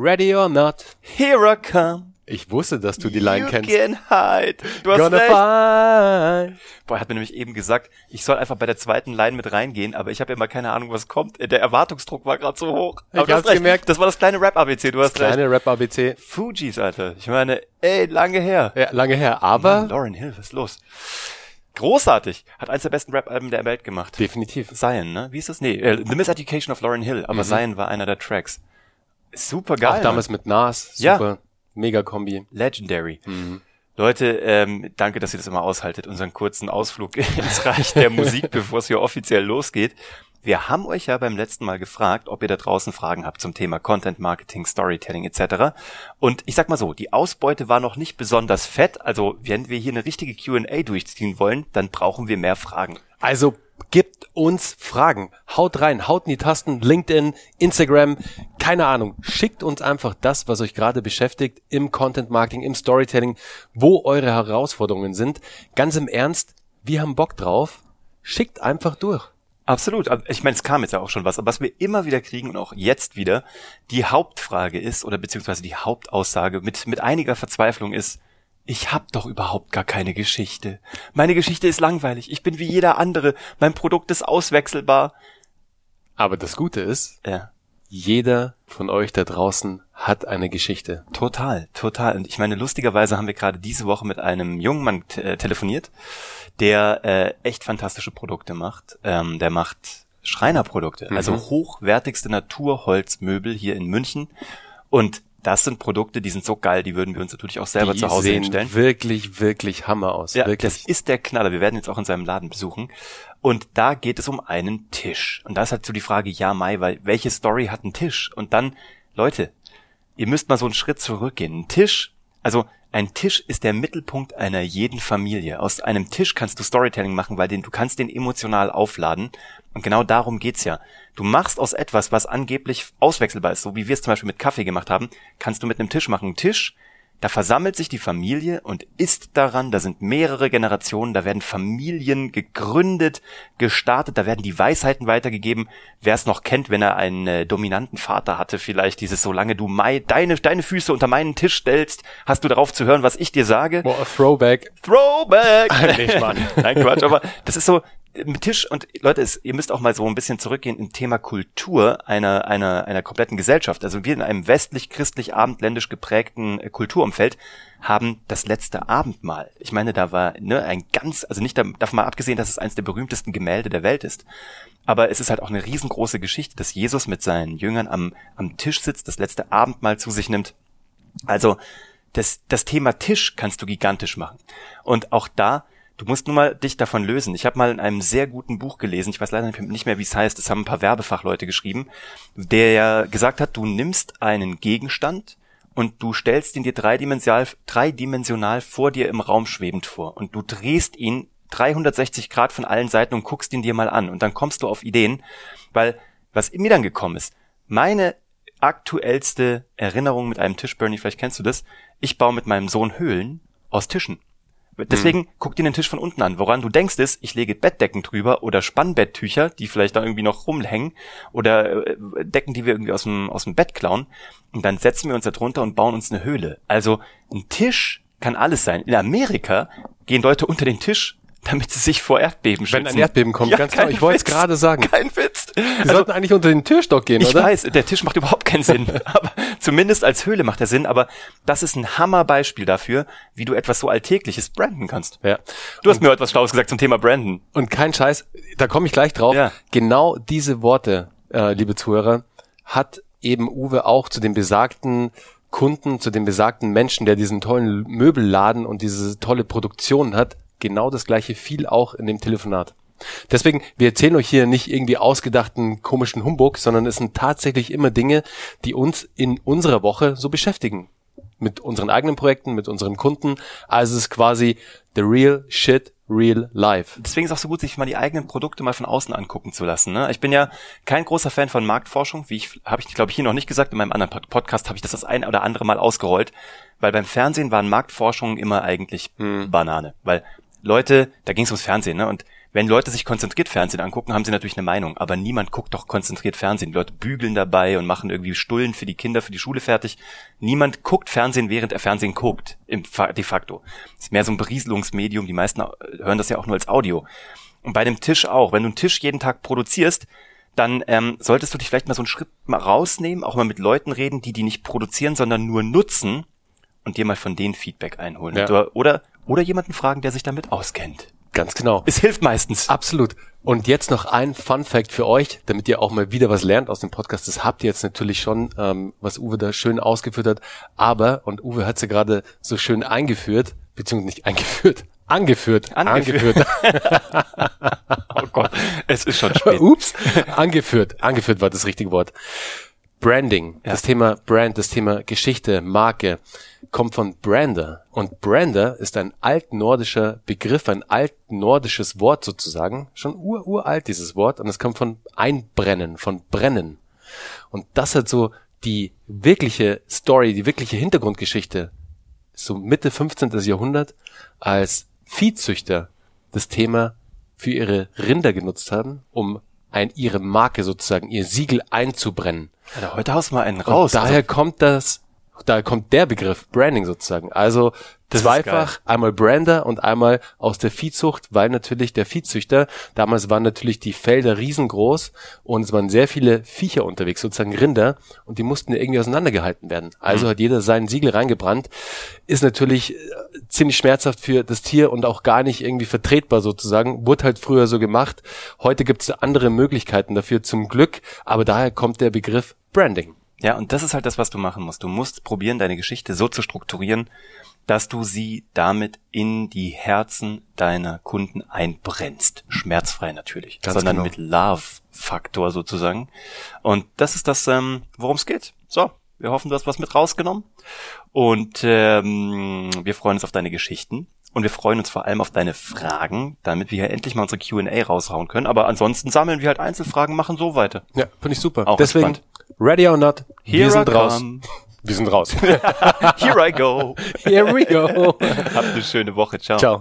Ready or not. Here I come. Ich wusste, dass du die Line you kennst. Can hide. Du hast Gonna recht. find. Boah, er hat mir nämlich eben gesagt, ich soll einfach bei der zweiten Line mit reingehen, aber ich habe immer keine Ahnung, was kommt. Der Erwartungsdruck war gerade so hoch. Ich aber hast hab's recht. gemerkt. Das war das kleine Rap-ABC, du hast recht. Kleine Rap-ABC. Fujis, Alter. Ich meine, ey, lange her. Ja, lange her, aber Mann, Lauren Hill, was ist los? Großartig. Hat eins der besten Rap-Alben der Welt gemacht. definitiv. Zion, ne? Wie ist das? Nee, äh, The Miseducation of Lauren Hill, aber Zion war einer der Tracks. Super geil. Auch damals mit Nas. Ja. Super. Mega Kombi. Legendary. Mhm. Leute, ähm, danke, dass ihr das immer aushaltet, unseren kurzen Ausflug ins Reich der Musik, bevor es hier offiziell losgeht. Wir haben euch ja beim letzten Mal gefragt, ob ihr da draußen Fragen habt zum Thema Content Marketing, Storytelling etc. Und ich sag mal so, die Ausbeute war noch nicht besonders fett. Also wenn wir hier eine richtige Q&A durchziehen wollen, dann brauchen wir mehr Fragen. Also gibt uns Fragen. Haut rein, haut in die Tasten, LinkedIn, Instagram, keine Ahnung. Schickt uns einfach das, was euch gerade beschäftigt im Content Marketing, im Storytelling, wo eure Herausforderungen sind. Ganz im Ernst, wir haben Bock drauf. Schickt einfach durch. Absolut. Aber Ich meine, es kam jetzt ja auch schon was. Aber was wir immer wieder kriegen und auch jetzt wieder, die Hauptfrage ist, oder beziehungsweise die Hauptaussage mit, mit einiger Verzweiflung ist, ich hab doch überhaupt gar keine Geschichte. Meine Geschichte ist langweilig. Ich bin wie jeder andere. Mein Produkt ist auswechselbar. Aber das Gute ist, Ja. Jeder von euch da draußen hat eine Geschichte. Total, total. Und ich meine, lustigerweise haben wir gerade diese Woche mit einem jungen Mann t- äh, telefoniert, der äh, echt fantastische Produkte macht. Ähm, der macht Schreinerprodukte, also hochwertigste Naturholzmöbel hier in München. Und das sind Produkte, die sind so geil, die würden wir uns natürlich auch selber die zu Hause sehen hinstellen. wirklich, wirklich Hammer aus. Ja, wirklich. das ist der Knaller. Wir werden jetzt auch in seinem Laden besuchen. Und da geht es um einen Tisch. Und da ist halt so die Frage, ja, Mai, weil welche Story hat ein Tisch? Und dann, Leute, ihr müsst mal so einen Schritt zurückgehen. Ein Tisch, also ein Tisch ist der Mittelpunkt einer jeden Familie. Aus einem Tisch kannst du Storytelling machen, weil den, du kannst den emotional aufladen. Und genau darum geht's ja. Du machst aus etwas, was angeblich auswechselbar ist, so wie wir es zum Beispiel mit Kaffee gemacht haben, kannst du mit einem Tisch machen. Ein Tisch, da versammelt sich die Familie und isst daran, da sind mehrere Generationen, da werden Familien gegründet, gestartet, da werden die Weisheiten weitergegeben. Wer es noch kennt, wenn er einen äh, dominanten Vater hatte, vielleicht dieses, solange du mei deine, deine Füße unter meinen Tisch stellst, hast du darauf zu hören, was ich dir sage. Boah, Throwback. Throwback! Nicht, Mann. Nein, Quatsch, aber das ist so, mit Tisch und Leute, es, ihr müsst auch mal so ein bisschen zurückgehen im Thema Kultur einer, einer, einer kompletten Gesellschaft. Also wir in einem westlich-christlich abendländisch geprägten äh, Kulturumfeld haben das letzte Abendmahl. Ich meine, da war ne, ein ganz, also nicht da- davon mal abgesehen, dass es eines der berühmtesten Gemälde der Welt ist. Aber es ist halt auch eine riesengroße Geschichte, dass Jesus mit seinen Jüngern am, am Tisch sitzt, das letzte Abendmahl zu sich nimmt. Also das, das Thema Tisch kannst du gigantisch machen. Und auch da, du musst nur mal dich davon lösen. Ich habe mal in einem sehr guten Buch gelesen, ich weiß leider nicht mehr, wie es heißt, das haben ein paar Werbefachleute geschrieben, der gesagt hat, du nimmst einen Gegenstand und du stellst ihn dir dreidimensional, dreidimensional vor dir im Raum schwebend vor und du drehst ihn 360 Grad von allen Seiten und guckst ihn dir mal an und dann kommst du auf Ideen, weil was mir dann gekommen ist, meine aktuellste Erinnerung mit einem Tisch, Bernie, vielleicht kennst du das, ich baue mit meinem Sohn Höhlen aus Tischen. Deswegen guck dir den Tisch von unten an. Woran du denkst ist, ich lege Bettdecken drüber oder Spannbetttücher, die vielleicht da irgendwie noch rumhängen oder äh, Decken, die wir irgendwie aus dem, aus dem Bett klauen. Und dann setzen wir uns da drunter und bauen uns eine Höhle. Also ein Tisch kann alles sein. In Amerika gehen Leute unter den Tisch, damit sie sich vor Erdbeben schützen. Wenn ein Erdbeben kommt, ganz genau. kein Ich wollte es gerade sagen. Kein Witz. Die sollten eigentlich unter den Türstock gehen, Ich oder? weiß, der Tisch macht überhaupt keinen Sinn. aber zumindest als Höhle macht er Sinn. Aber das ist ein Hammerbeispiel dafür, wie du etwas so Alltägliches branden kannst. Ja. Du hast mir heute was Schlaues gesagt zum Thema Branden. Und kein Scheiß, da komme ich gleich drauf. Ja. Genau diese Worte, äh, liebe Zuhörer, hat eben Uwe auch zu dem besagten Kunden, zu dem besagten Menschen, der diesen tollen Möbelladen und diese tolle Produktion hat, genau das gleiche viel auch in dem Telefonat. Deswegen, wir erzählen euch hier nicht irgendwie ausgedachten komischen Humbug, sondern es sind tatsächlich immer Dinge, die uns in unserer Woche so beschäftigen. Mit unseren eigenen Projekten, mit unseren Kunden. Also es ist quasi the real shit, real life. Deswegen ist auch so gut, sich mal die eigenen Produkte mal von außen angucken zu lassen. Ne? Ich bin ja kein großer Fan von Marktforschung, wie ich habe ich glaube ich hier noch nicht gesagt. In meinem anderen Pod- Podcast habe ich das das ein oder andere Mal ausgerollt, weil beim Fernsehen waren Marktforschungen immer eigentlich Banane, weil Leute, da ging es ums Fernsehen, ne? Und wenn Leute sich konzentriert Fernsehen angucken, haben sie natürlich eine Meinung, aber niemand guckt doch konzentriert Fernsehen. Die Leute bügeln dabei und machen irgendwie Stullen für die Kinder, für die Schule fertig. Niemand guckt Fernsehen, während er Fernsehen guckt, im, de facto. Das ist mehr so ein Berieselungsmedium, die meisten hören das ja auch nur als Audio. Und bei dem Tisch auch. Wenn du einen Tisch jeden Tag produzierst, dann ähm, solltest du dich vielleicht mal so einen Schritt mal rausnehmen, auch mal mit Leuten reden, die die nicht produzieren, sondern nur nutzen und dir mal von denen Feedback einholen. Ja. Oder, oder, oder jemanden fragen, der sich damit auskennt. Ganz genau. Es hilft meistens. Absolut. Und jetzt noch ein Fun Fact für euch, damit ihr auch mal wieder was lernt aus dem Podcast. Das habt ihr jetzt natürlich schon, ähm, was Uwe da schön ausgeführt hat. Aber, und Uwe hat sie gerade so schön eingeführt, beziehungsweise nicht eingeführt, angeführt. Angeführt. angeführt. oh Gott, es ist schon spät. Ups, angeführt. Angeführt war das richtige Wort. Branding, ja. das Thema Brand, das Thema Geschichte, Marke, kommt von Brander. Und Brander ist ein altnordischer Begriff, ein altnordisches Wort sozusagen. Schon ur, uralt dieses Wort. Und es kommt von Einbrennen, von Brennen. Und das hat so die wirkliche Story, die wirkliche Hintergrundgeschichte, so Mitte 15. Jahrhundert, als Viehzüchter das Thema für ihre Rinder genutzt haben, um ein, ihre Marke sozusagen, ihr Siegel einzubrennen. Ja, heute haust du mal einen raus. Und daher also, kommt das, daher kommt der Begriff Branding sozusagen. Also das Zweifach, einmal Brander und einmal aus der Viehzucht, weil natürlich der Viehzüchter, damals waren natürlich die Felder riesengroß und es waren sehr viele Viecher unterwegs, sozusagen Rinder, und die mussten irgendwie auseinandergehalten werden. Also mhm. hat jeder seinen Siegel reingebrannt. Ist natürlich äh, ziemlich schmerzhaft für das Tier und auch gar nicht irgendwie vertretbar sozusagen. Wurde halt früher so gemacht. Heute gibt es andere Möglichkeiten dafür zum Glück, aber daher kommt der Begriff Branding. Ja, und das ist halt das, was du machen musst. Du musst probieren, deine Geschichte so zu strukturieren, dass du sie damit in die Herzen deiner Kunden einbrennst. Schmerzfrei natürlich, Ganz sondern genau. mit Love-Faktor sozusagen. Und das ist das, ähm, worum es geht. So, wir hoffen, du hast was mit rausgenommen. Und ähm, wir freuen uns auf deine Geschichten. Und wir freuen uns vor allem auf deine Fragen, damit wir hier endlich mal unsere Q&A raushauen können. Aber ansonsten sammeln wir halt Einzelfragen, machen so weiter. Ja, finde ich super. Auch Deswegen, entspannt. Ready or not, Here wir sind raus. Come. Wir sind raus. Here I go. Here we go. Habt eine schöne Woche. Ciao. Ciao.